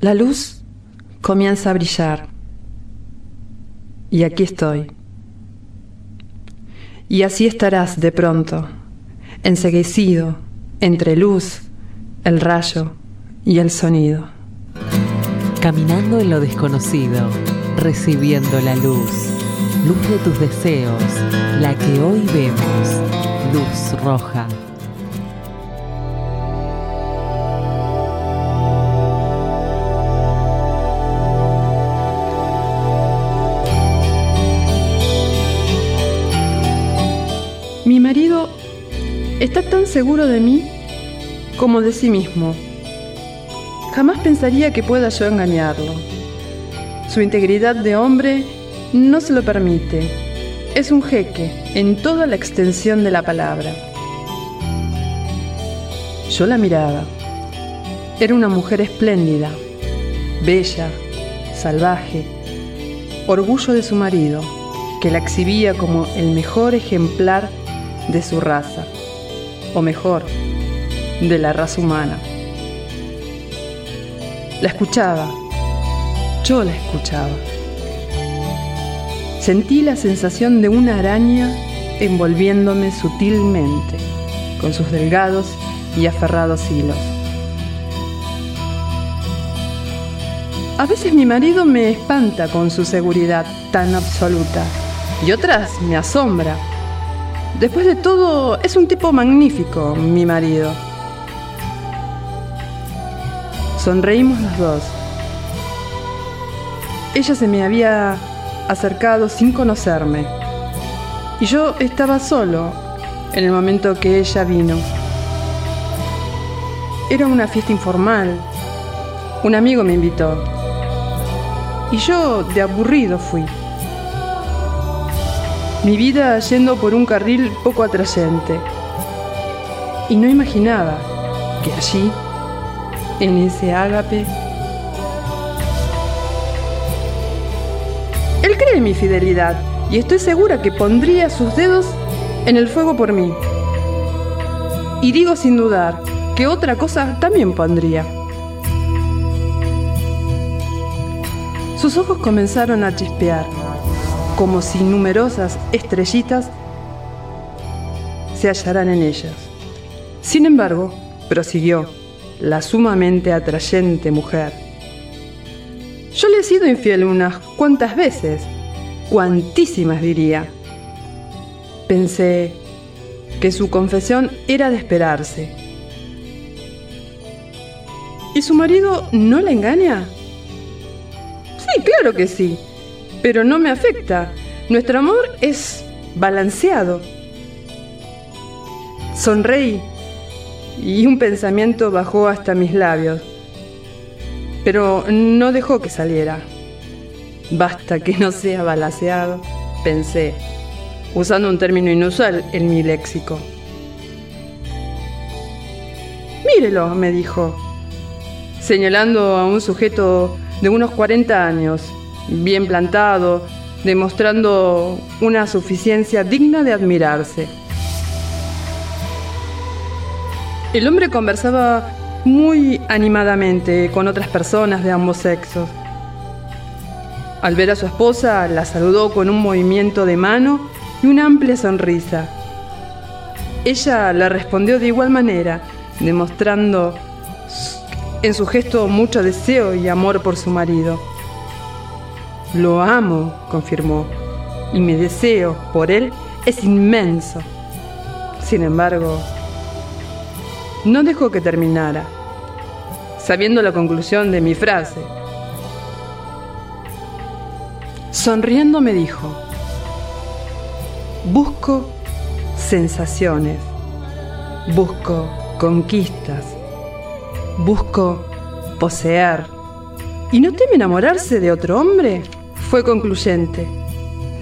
La luz comienza a brillar. Y aquí estoy. Y así estarás de pronto, enseguecido entre luz, el rayo y el sonido. Caminando en lo desconocido, recibiendo la luz, luz de tus deseos, la que hoy vemos, luz roja. Seguro de mí como de sí mismo. Jamás pensaría que pueda yo engañarlo. Su integridad de hombre no se lo permite. Es un jeque en toda la extensión de la palabra. Yo la miraba. Era una mujer espléndida, bella, salvaje, orgullo de su marido, que la exhibía como el mejor ejemplar de su raza, o mejor, de la raza humana. La escuchaba, yo la escuchaba. Sentí la sensación de una araña envolviéndome sutilmente con sus delgados y aferrados hilos. A veces mi marido me espanta con su seguridad tan absoluta y otras me asombra Después de todo, es un tipo magnífico, mi marido. Sonreímos los dos. Ella se me había acercado sin conocerme. Y yo estaba solo en el momento que ella vino. Era una fiesta informal. Un amigo me invitó. Y yo de aburrido fui mi vida yendo por un carril poco atrayente. Y no imaginaba que allí, en ese ágape, él cree en mi fidelidad y estoy segura que pondría sus dedos en el fuego por mí. Y digo sin dudar que otra cosa también pondría. Sus ojos comenzaron a chispear como si numerosas estrellitas se hallaran en ellas. Sin embargo, prosiguió la sumamente atrayente mujer. Yo le he sido infiel unas cuantas veces, cuantísimas diría. Pensé que su confesión era de esperarse. ¿Y su marido no la engaña? Sí, claro que sí pero no me afecta. Nuestro amor es balanceado. Sonreí y un pensamiento bajó hasta mis labios, pero no dejó que saliera. Basta que no sea balanceado, pensé, usando un término inusual en mi léxico. Mírelo, me dijo, señalando a un sujeto de unos 40 años, bien plantado, demostrando una suficiencia digna de admirarse. El hombre conversaba muy animadamente con otras personas de ambos sexos. Al ver a su esposa, la saludó con un movimiento de mano y una amplia sonrisa. Ella la respondió de igual manera, demostrando en su gesto mucho deseo y amor por su marido. Lo amo, confirmó, y mi deseo por él es inmenso. Sin embargo, no dejó que terminara, sabiendo la conclusión de mi frase. Sonriendo me dijo, busco sensaciones, busco conquistas, busco poseer. ¿Y no teme enamorarse de otro hombre? Fue concluyente,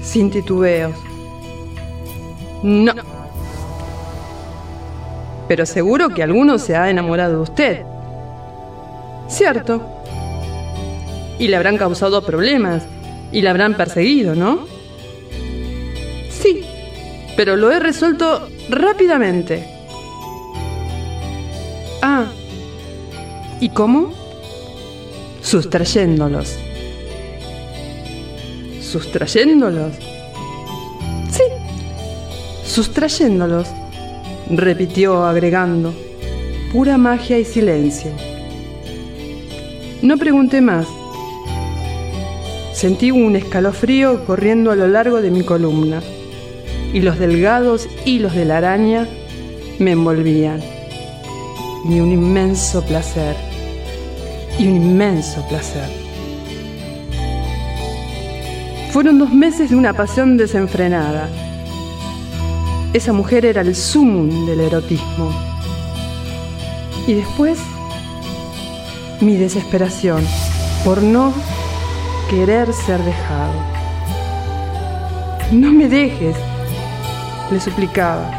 sin titubeos. No. Pero seguro que alguno se ha enamorado de usted. Cierto. Y le habrán causado problemas y la habrán perseguido, ¿no? Sí, pero lo he resuelto rápidamente. Ah, ¿y cómo? Sustrayéndolos sustrayéndolos. Sí, sustrayéndolos, repitió agregando, pura magia y silencio. No pregunté más. Sentí un escalofrío corriendo a lo largo de mi columna y los delgados hilos de la araña me envolvían. Y un inmenso placer, y un inmenso placer. Fueron dos meses de una pasión desenfrenada. Esa mujer era el sumum del erotismo. Y después, mi desesperación por no querer ser dejado. No me dejes, le suplicaba.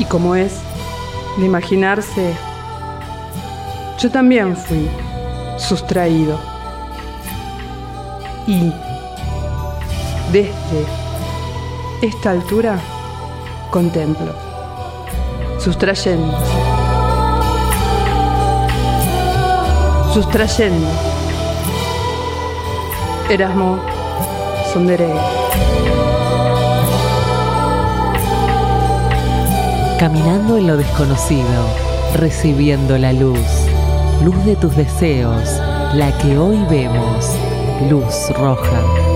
Y como es de imaginarse, yo también fui sustraído. Y desde esta altura contemplo, sustrayendo, sustrayendo. Erasmo Sonderey. Caminando en lo desconocido, recibiendo la luz, luz de tus deseos, la que hoy vemos. Blues Roja.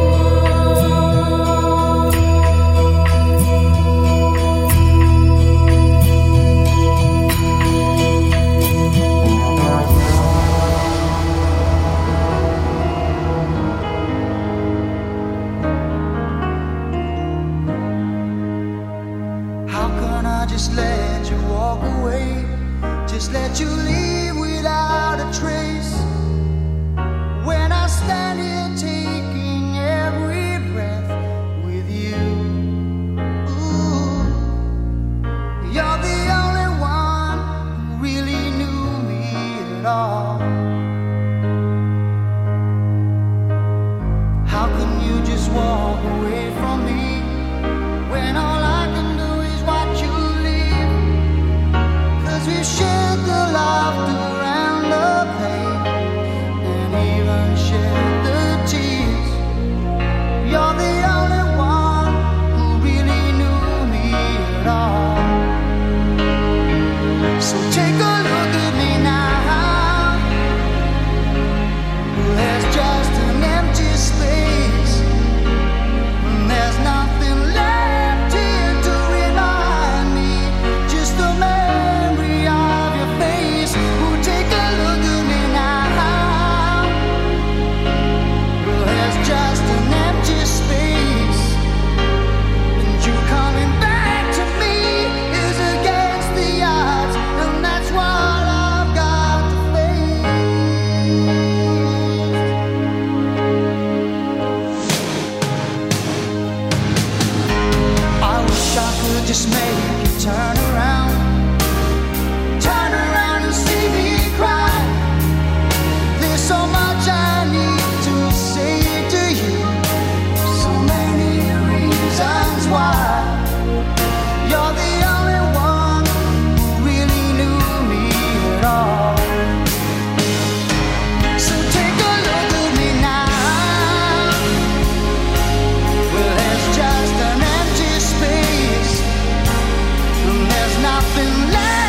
nothing left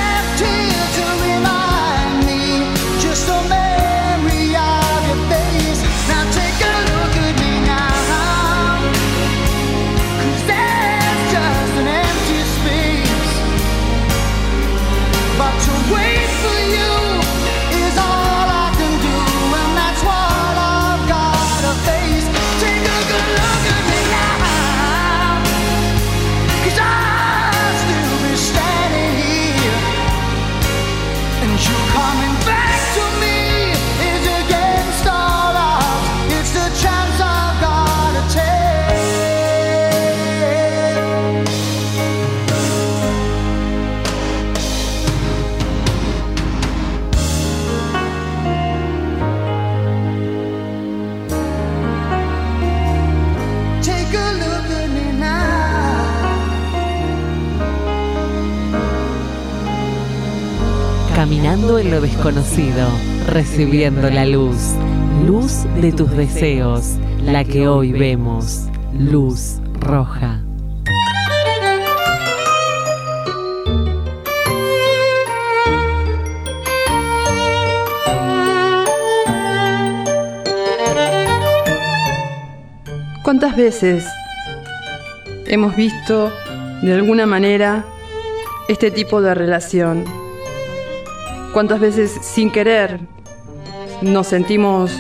Caminando en lo desconocido, recibiendo la luz, luz de tus deseos, la que hoy vemos, luz roja. ¿Cuántas veces hemos visto, de alguna manera, este tipo de relación? ¿Cuántas veces sin querer nos sentimos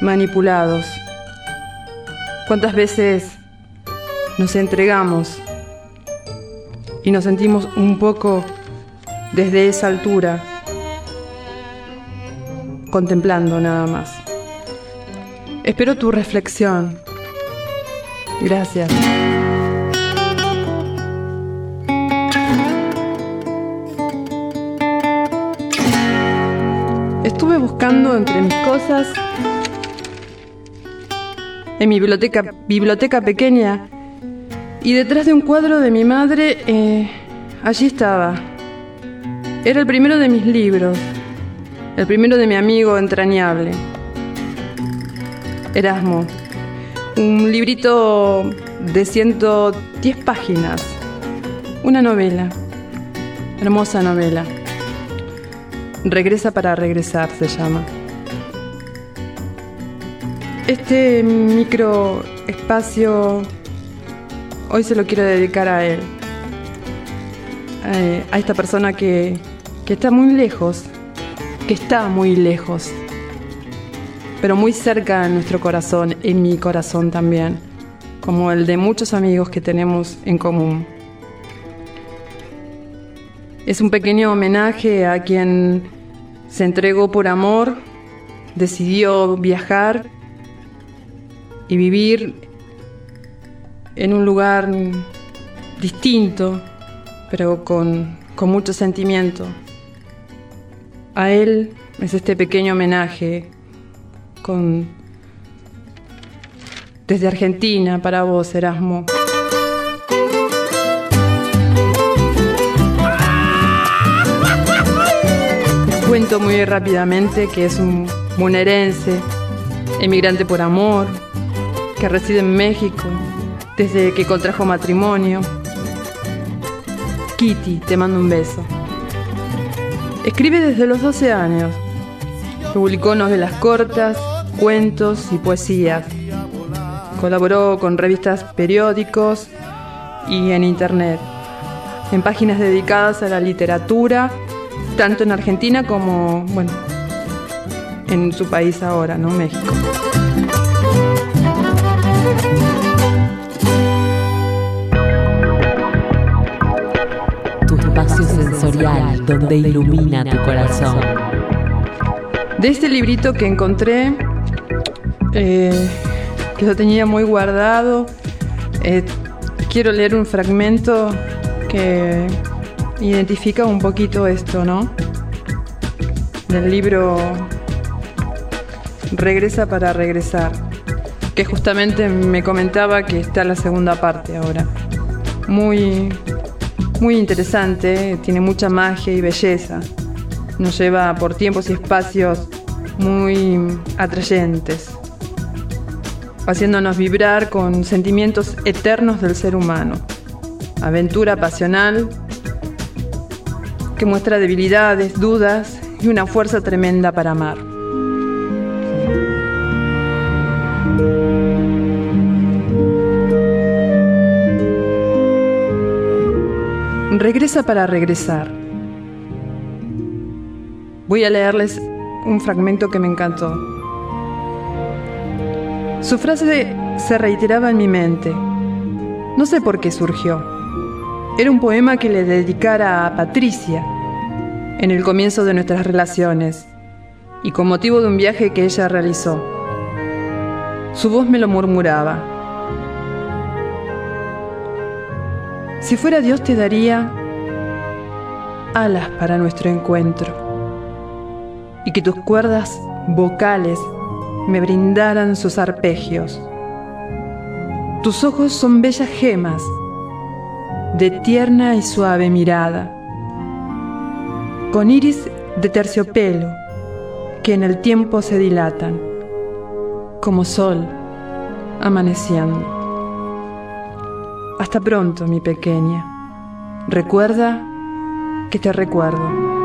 manipulados? ¿Cuántas veces nos entregamos y nos sentimos un poco desde esa altura, contemplando nada más? Espero tu reflexión. Gracias. Entre mis cosas en mi biblioteca, biblioteca pequeña y detrás de un cuadro de mi madre, eh, allí estaba. Era el primero de mis libros, el primero de mi amigo entrañable, Erasmo un librito de 110 páginas, una novela, hermosa novela. Regresa para regresar se llama. Este micro espacio hoy se lo quiero dedicar a él, eh, a esta persona que, que está muy lejos, que está muy lejos pero muy cerca en nuestro corazón, en mi corazón también, como el de muchos amigos que tenemos en común. Es un pequeño homenaje a quien se entregó por amor, decidió viajar y vivir en un lugar distinto, pero con, con mucho sentimiento. A él es este pequeño homenaje con desde Argentina para vos, Erasmo. Cuento muy rápidamente que es un bonaerense, emigrante por amor, que reside en México desde que contrajo matrimonio. Kitty, te mando un beso. Escribe desde los 12 años. Publicó novelas cortas, cuentos y poesías. Colaboró con revistas, periódicos y en internet, en páginas dedicadas a la literatura, tanto en Argentina como, bueno, en su país ahora, ¿no? México. Tu espacio sensorial donde ilumina tu corazón. De este librito que encontré, eh, que lo tenía muy guardado. Eh, quiero leer un fragmento que identifica un poquito esto, ¿no? Del libro Regresa para regresar, que justamente me comentaba que está la segunda parte ahora. Muy, muy interesante, tiene mucha magia y belleza. Nos lleva por tiempos y espacios muy atrayentes haciéndonos vibrar con sentimientos eternos del ser humano. Aventura pasional que muestra debilidades, dudas y una fuerza tremenda para amar. Regresa para regresar. Voy a leerles un fragmento que me encantó. Su frase se reiteraba en mi mente. No sé por qué surgió. Era un poema que le dedicara a Patricia en el comienzo de nuestras relaciones y con motivo de un viaje que ella realizó. Su voz me lo murmuraba. Si fuera Dios te daría alas para nuestro encuentro y que tus cuerdas vocales me brindaran sus arpegios. Tus ojos son bellas gemas de tierna y suave mirada, con iris de terciopelo que en el tiempo se dilatan, como sol amaneciendo. Hasta pronto, mi pequeña. Recuerda que te recuerdo.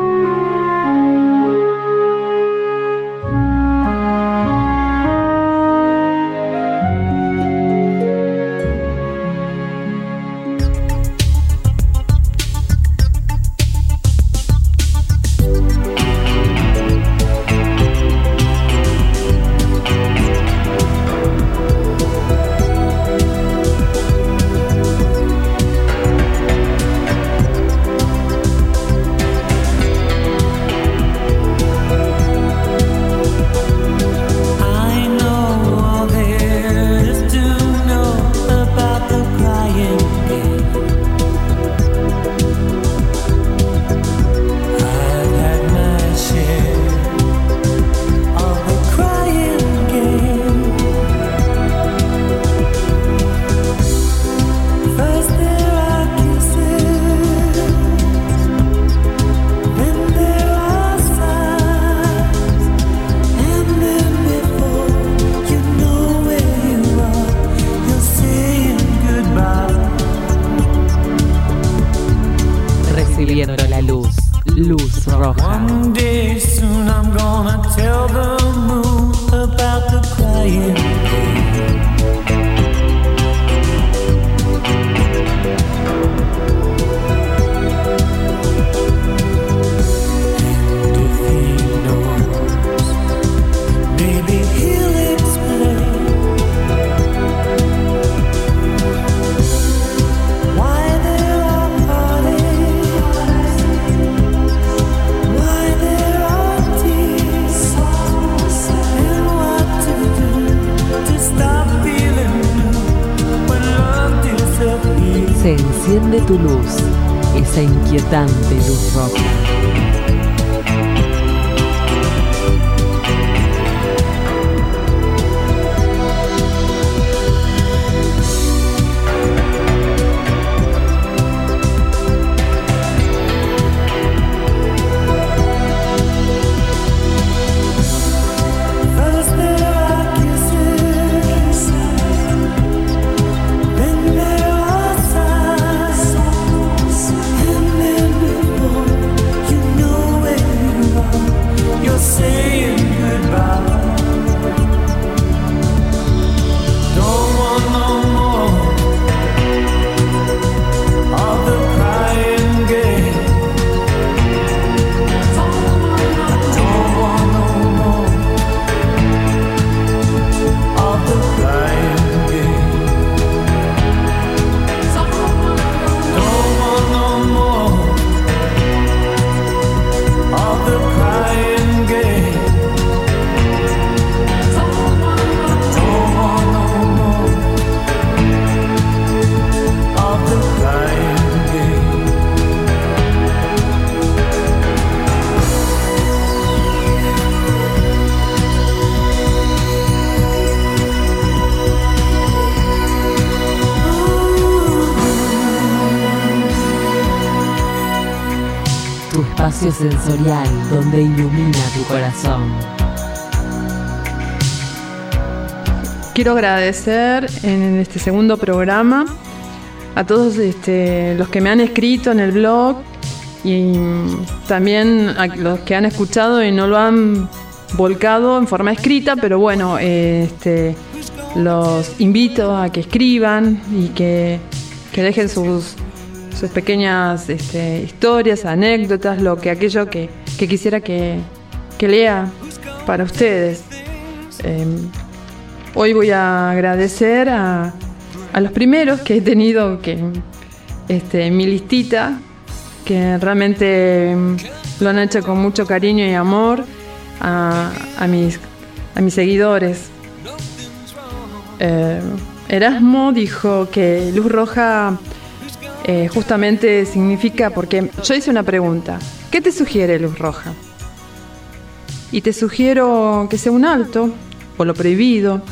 Enciende tu luz. Esa inquietante luz roja. Donde ilumina tu corazón. Quiero agradecer en este segundo programa a todos este, los que me han escrito en el blog y también a los que han escuchado y no lo han volcado en forma escrita, pero bueno, este, los invito a que escriban y que dejen sus, sus pequeñas este, historias, anécdotas, lo que aquello que, que quisiera que, que lea para ustedes. Em, Hoy voy a agradecer a, a los primeros que he tenido que este, mi listita, que realmente mm, lo han hecho con mucho cariño y amor, a, a mis, a mis seguidores. Eh, Erasmo dijo que luz roja eh, justamente significa, porque yo hice una pregunta, ¿qué te sugiere luz roja? Y te sugiero que sea un alto, o lo prohibido,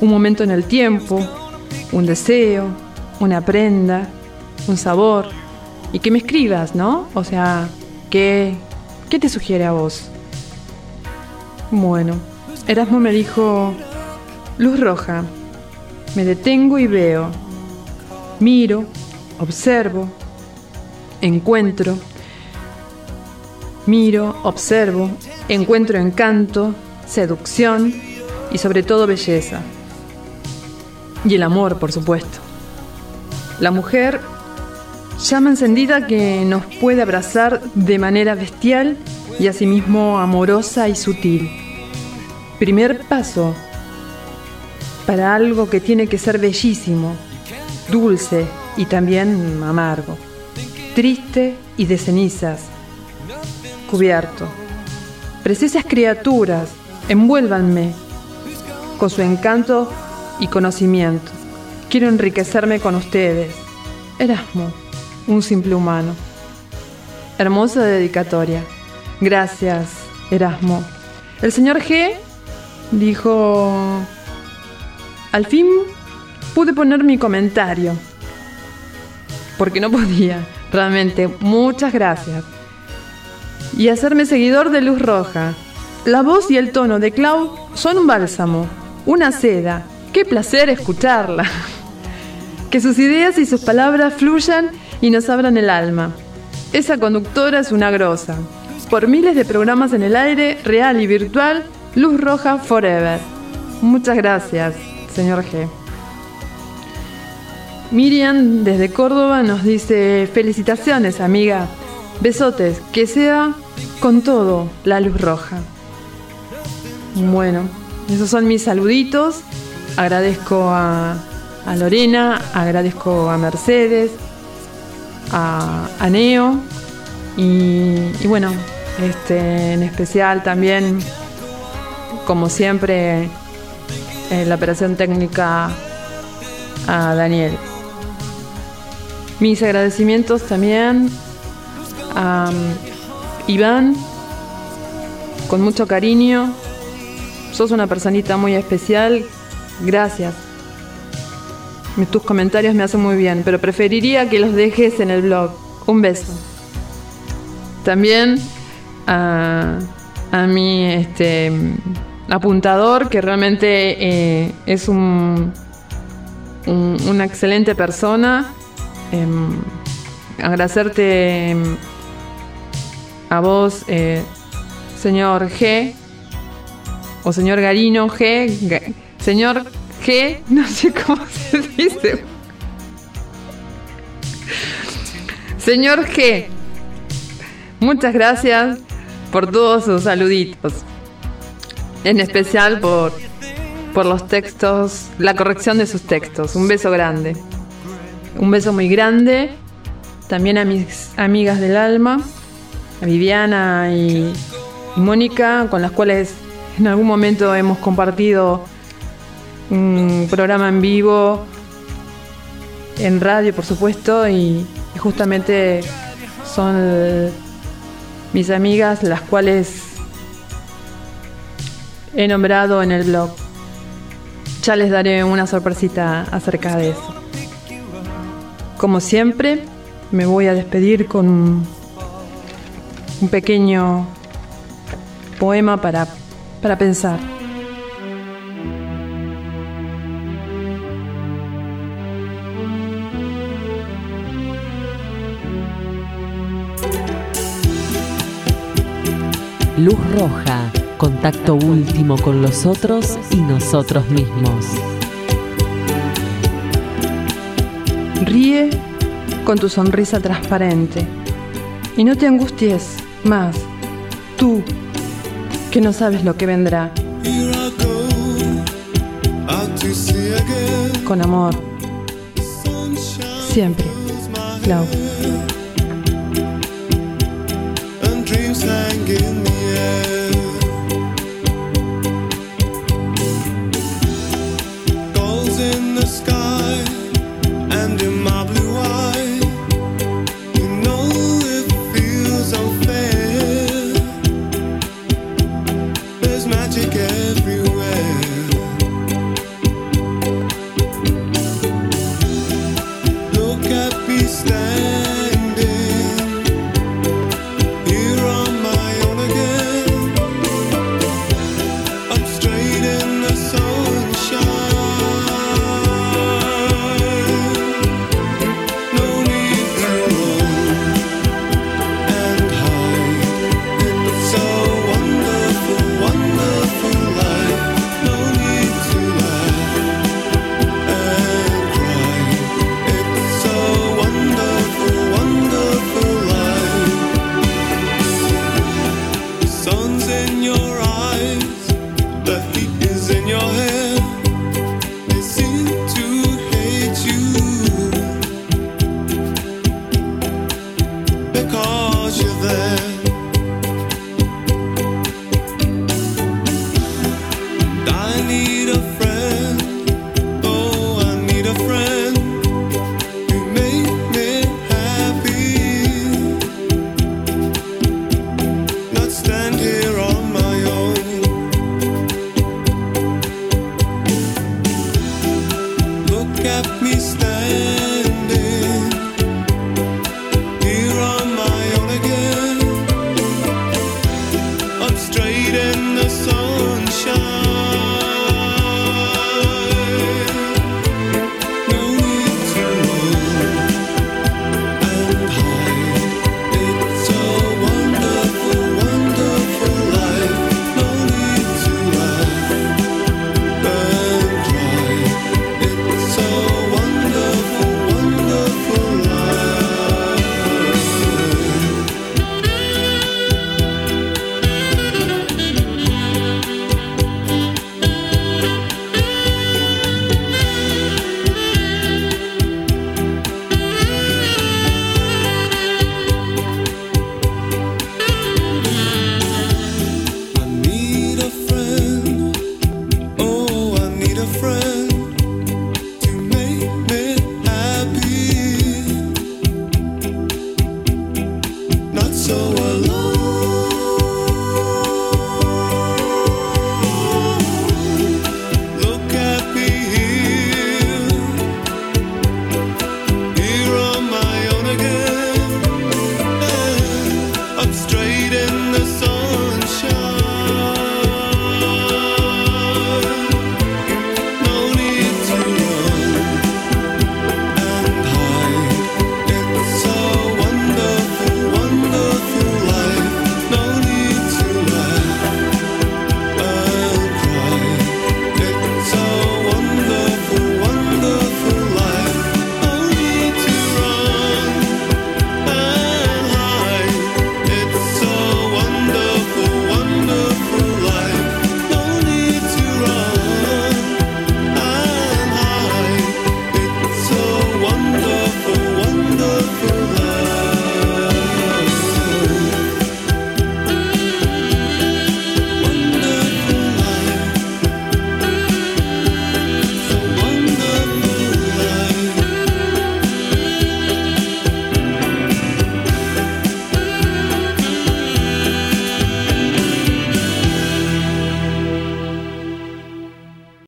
un momento en el tiempo, un deseo, una prenda, un sabor, y que me escribas, ¿no? O sea, ¿qué, qué te sugiere a vos? Bueno, Erasmo me dijo, luz roja, me detengo y veo, miro, observo, encuentro, miro, observo, encuentro encanto, seducción y sobre todo belleza. Y el amor, por supuesto. La mujer, llama encendida que nos puede abrazar de manera bestial y asimismo amorosa y sutil. Primer paso para algo que tiene que ser bellísimo, dulce y también amargo, triste y de cenizas, cubierto. Preciosas criaturas, envuélvanme con su encanto y conocimiento. Quiero enriquecerme con ustedes. Erasmo, un simple humano. Hermosa dedicatoria. Gracias, Erasmo. El señor G dijo, al fin pude poner mi comentario. Porque no podía, realmente. Muchas gracias. Y hacerme seguidor de Luz Roja. La voz y el tono de Clau son un bálsamo, una seda. Qué placer escucharla. Que sus ideas y sus palabras fluyan y nos abran el alma. Esa conductora es una grosa. Por miles de programas en el aire, real y virtual, Luz Roja Forever. Muchas gracias, señor G. Miriam desde Córdoba nos dice, felicitaciones amiga, besotes, que sea con todo la luz roja. Bueno, esos son mis saluditos. Agradezco a, Lorena, agradezco a Mercedes, a, Neo y, y bueno, este, en especial también, como siempre, en la operación técnica a Daniel. Mis agradecimientos también a um, Iván, con mucho cariño. Sos una personita muy especial. Gracias. Tus comentarios me hacen muy bien, pero preferiría que los dejes en el blog. Un beso. También a, a mi este, apuntador, que realmente eh, es un, un- una excelente persona. Em, agradecerte em, a vos, eh, señor G, o señor Garino G, Ga- señor G, no sé cómo se dice. Señor G, muchas gracias por todos sus saluditos. En especial por, por los textos, la corrección de sus textos. Un beso grande. Un beso muy grande. También a mis amigas del alma, a Viviana y, Mónica, con las cuales en algún momento hemos compartido un programa en vivo, en radio por supuesto, y, justamente son mis amigas las cuales he nombrado en el blog. Ya les daré una sorpresita acerca de eso. Como siempre, me voy a despedir con un, pequeño poema para, para pensar. Luz roja, contacto último con los otros y nosotros mismos. Ríe con tu sonrisa transparente y no te angusties más, tú que no sabes lo que vendrá. Con amor, siempre. Clau.